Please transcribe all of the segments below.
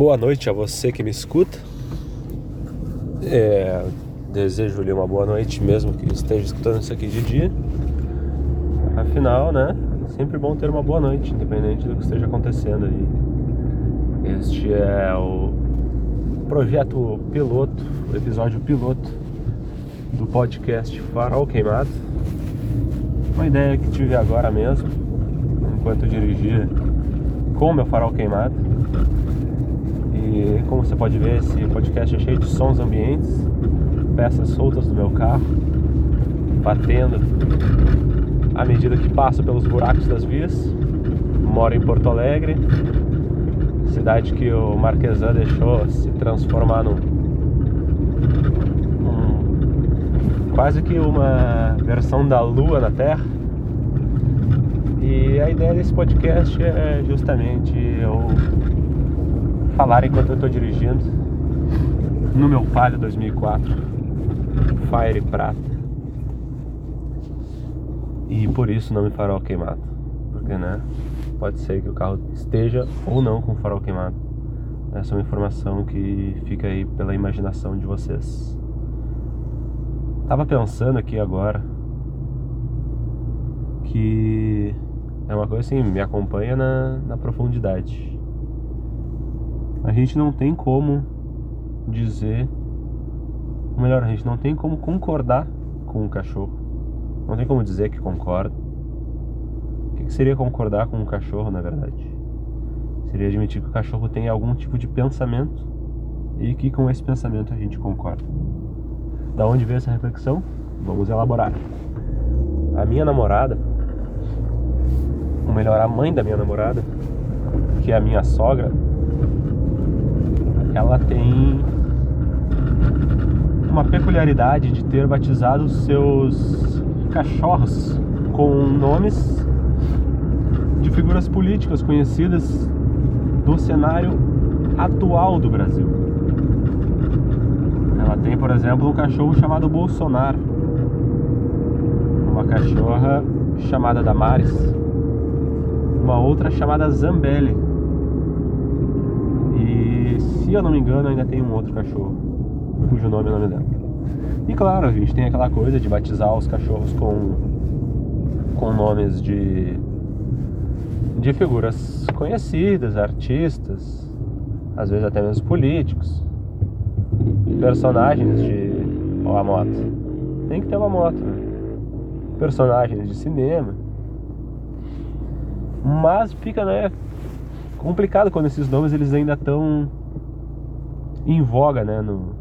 Boa noite a você que me escuta. É, Desejo-lhe uma boa noite, mesmo que esteja escutando isso aqui de dia. Afinal, né? Sempre bom ter uma boa noite, independente do que esteja acontecendo aí. Este é o projeto piloto, o episódio piloto do podcast Farol Queimado. Uma ideia que tive agora mesmo, enquanto dirigia com meu farol queimado. E como você pode ver, esse podcast é cheio de sons ambientes peças soltas do meu carro, batendo à medida que passo pelos buracos das vias. Moro em Porto Alegre, cidade que o Marquesan deixou se transformar num, num quase que uma versão da Lua na Terra. E a ideia desse podcast é justamente eu falar enquanto eu estou dirigindo no meu Palio 2004 Fire prata. E por isso não me farol queimado. Porque, né? Pode ser que o carro esteja ou não com farol queimado. Essa é uma informação que fica aí pela imaginação de vocês. Tava pensando aqui agora que é uma coisa assim, me acompanha na, na profundidade. A gente não tem como dizer ou melhor, a gente não tem como concordar com o cachorro. Não tem como dizer que concorda. O que seria concordar com um cachorro, na verdade? Seria admitir que o cachorro tem algum tipo de pensamento e que com esse pensamento a gente concorda. Da onde veio essa reflexão? Vamos elaborar. A minha namorada, ou melhor, a mãe da minha namorada, que é a minha sogra, ela tem uma peculiaridade de ter batizado seus cachorros com nomes de figuras políticas conhecidas do cenário atual do Brasil. Ela tem, por exemplo, um cachorro chamado Bolsonaro, uma cachorra chamada Damares, uma outra chamada Zambelli. E se eu não me engano, ainda tem um outro cachorro cujo nome é o nome dela. E claro, a gente tem aquela coisa de batizar os cachorros com, com nomes de, de figuras conhecidas, artistas, às vezes até mesmo políticos, personagens de. Ó, a moto. Tem que ter uma moto, né? Personagens de cinema. Mas fica, né? Complicado quando esses nomes eles ainda estão em voga, né? No,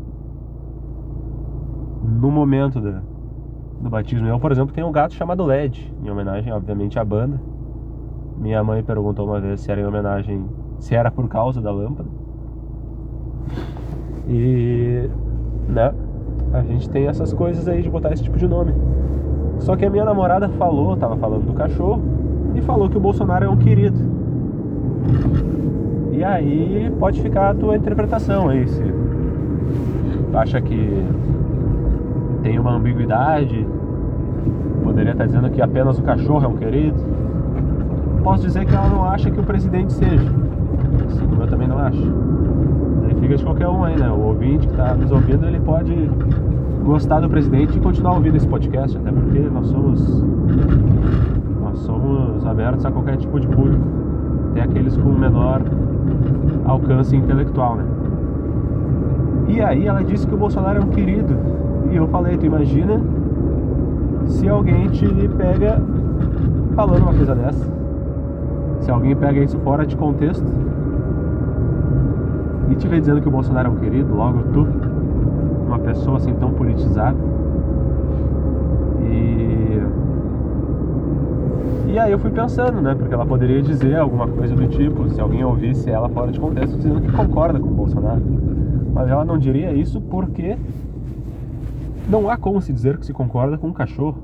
no momento do, do batismo. Eu, por exemplo, tenho um gato chamado LED, em homenagem, obviamente, à banda. Minha mãe perguntou uma vez se era em homenagem, se era por causa da lâmpada. E, né, a gente tem essas coisas aí de botar esse tipo de nome. Só que a minha namorada falou, tava falando do cachorro, e falou que o Bolsonaro é um querido. E aí pode ficar a tua interpretação aí, se acha que tem uma ambiguidade. Poderia estar dizendo que apenas o cachorro é um querido. Posso dizer que ela não acha que o presidente seja. Assim como eu também não acho. Aí fica de qualquer um aí, né? O ouvinte que está nos ouvindo, ele pode gostar do presidente e continuar ouvindo esse podcast, até porque nós somos nós somos abertos a qualquer tipo de público, até aqueles com menor alcance intelectual, né? E aí ela disse que o Bolsonaro é um querido e eu falei, tu imagina se alguém te pega falando uma coisa dessa. Se alguém pega isso fora de contexto e te vê dizendo que o Bolsonaro é um querido, logo tu, uma pessoa assim tão politizada. E e aí eu fui pensando, né? Porque ela poderia dizer alguma coisa do tipo, se alguém ouvisse ela fora de contexto, dizendo que concorda com o Bolsonaro. Mas ela não diria isso porque não há como se dizer que se concorda com um cachorro.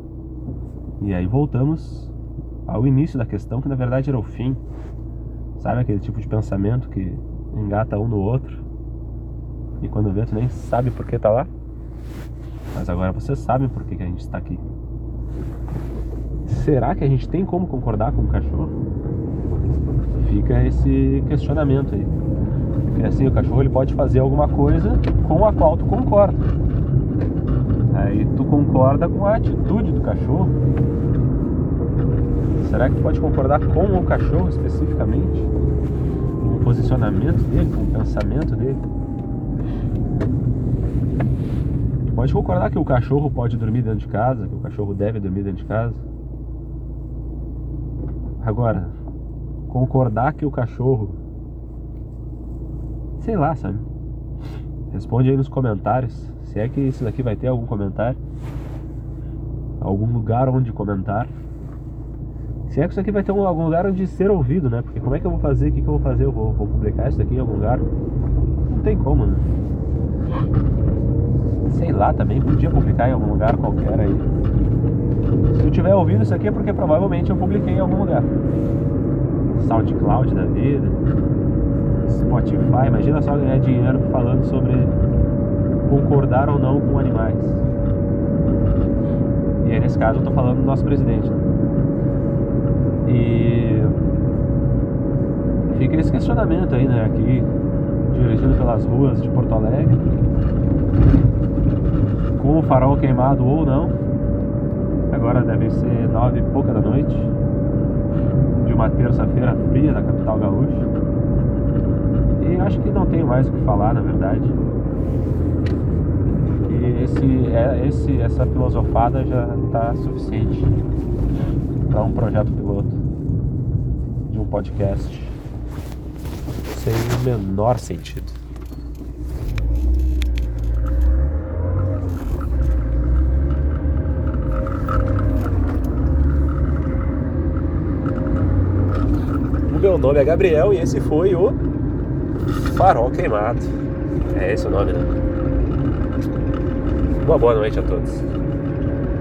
E aí voltamos ao início da questão, que na verdade era o fim. Sabe aquele tipo de pensamento que engata um no outro? E quando vê, tu nem sabe por que tá lá? Mas agora vocês sabem por que, que a gente está aqui. Será que a gente tem como concordar com um cachorro? Fica esse questionamento aí. Porque assim, o cachorro ele pode fazer alguma coisa com a qual tu concorda. Aí tu concorda com a atitude do cachorro. Será que tu pode concordar com o cachorro especificamente? Com o posicionamento dele, com o pensamento dele? Pode concordar que o cachorro pode dormir dentro de casa, que o cachorro deve dormir dentro de casa? Agora, concordar que o cachorro. Sei lá, sabe? Responde aí nos comentários. Se é que isso daqui vai ter algum comentário. Algum lugar onde comentar. Se é que isso aqui vai ter algum lugar onde ser ouvido, né? Porque como é que eu vou fazer? O que, que eu vou fazer? Eu vou, vou publicar isso aqui em algum lugar? Não tem como, né? Sei lá também, podia publicar em algum lugar qualquer aí. Tu tiver ouvindo isso aqui é porque provavelmente eu publiquei em algum lugar. SoundCloud da vida, Spotify, imagina só ganhar dinheiro falando sobre concordar ou não com animais. E aí nesse caso eu tô falando do nosso presidente. Né? E fica esse questionamento aí, né? Aqui, dirigindo pelas ruas de Porto Alegre, com o farol queimado ou não. Agora deve ser nove e pouca da noite de uma terça-feira fria da capital gaúcha. E acho que não tenho mais o que falar, na verdade. E esse, é, esse, essa filosofada já está suficiente para um projeto piloto de um podcast sem o menor sentido. Meu nome é Gabriel e esse foi o Farol Queimado. É esse o nome, né? Uma boa noite a todos.